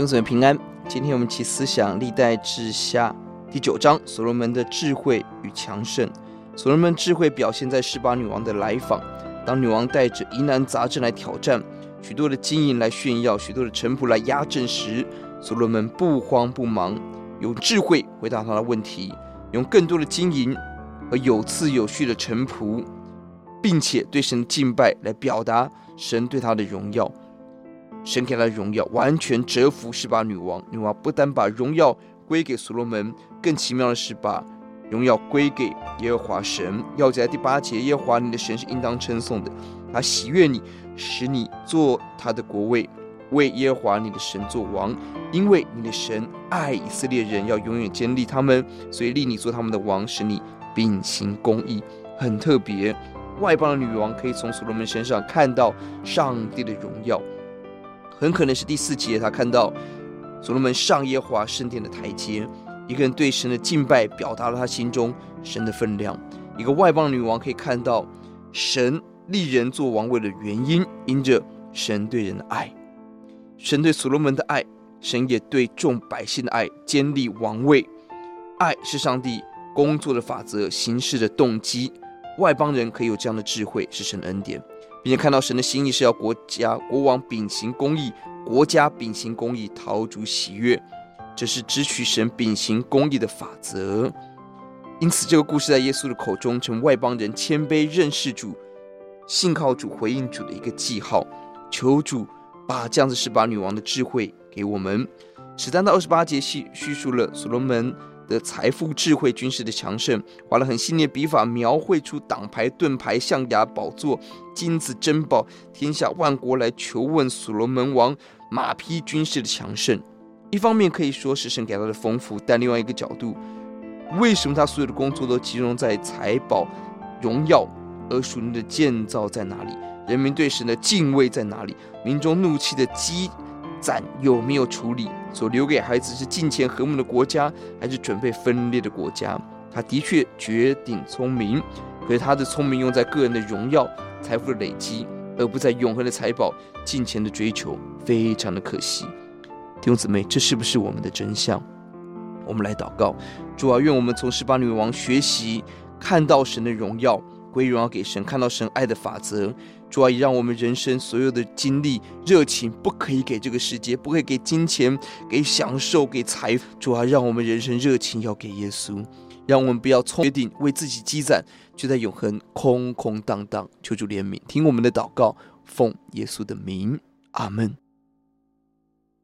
永存平安。今天我们一起思想历代志下第九章，所罗门的智慧与强盛。所罗门智慧表现在十八女王的来访。当女王带着疑难杂症来挑战，许多的金银来炫耀，许多的臣仆来压阵时，所罗门不慌不忙，用智慧回答他的问题，用更多的金银和有次有序的臣仆，并且对神敬拜来表达神对他的荣耀。神给他荣耀完全折服是把女王。女王不但把荣耀归给所罗门，更奇妙的是把荣耀归给耶和华神。要在第八节，耶和华你的神是应当称颂的，他喜悦你，使你做他的国位，为耶和华你的神做王。因为你的神爱以色列人，要永远坚立他们，所以立你做他们的王，使你秉行公义。很特别，外邦的女王可以从所罗门身上看到上帝的荣耀。很可能是第四节，他看到所罗门上耶和华圣殿的台阶，一个人对神的敬拜，表达了他心中神的分量。一个外邦女王可以看到神立人做王位的原因，因着神对人的爱，神对所罗门的爱，神也对众百姓的爱，建立王位。爱是上帝工作的法则，行事的动机。外邦人可以有这样的智慧，是神的恩典。并且看到神的心意是要国家国王秉行公义，国家秉行公义，陶主喜悦，这是支取神秉行公义的法则。因此，这个故事在耶稣的口中成外邦人谦卑认识主、信靠主、回应主的一个记号。求主把这样子是把女王的智慧给我们。十三到二十八节叙叙述了所罗门。的财富、智慧、军事的强盛，花了很细腻的笔法，描绘出党牌、盾牌、象牙、宝座、金子、珍宝，天下万国来求问所罗门王马匹军事的强盛。一方面可以说是神给他的丰富，但另外一个角度，为什么他所有的工作都集中在财宝、荣耀，而属灵的建造在哪里？人民对神的敬畏在哪里？民众怒气的积攒有没有处理？所留给孩子是金钱和睦的国家，还是准备分裂的国家？他的确绝顶聪明，可是他的聪明用在个人的荣耀、财富的累积，而不在永恒的财宝、金钱的追求，非常的可惜。弟兄姊妹，这是不是我们的真相？我们来祷告，主啊，愿我们从十八女王学习，看到神的荣耀。归荣耀给神，看到神爱的法则，主啊，也让我们人生所有的精力、热情，不可以给这个世界，不可以给金钱、给享受、给财富。主啊，让我们人生热情要给耶稣，让我们不要从决定为自己积攒，就在永恒空空荡荡。求主怜悯，听我们的祷告，奉耶稣的名，阿门。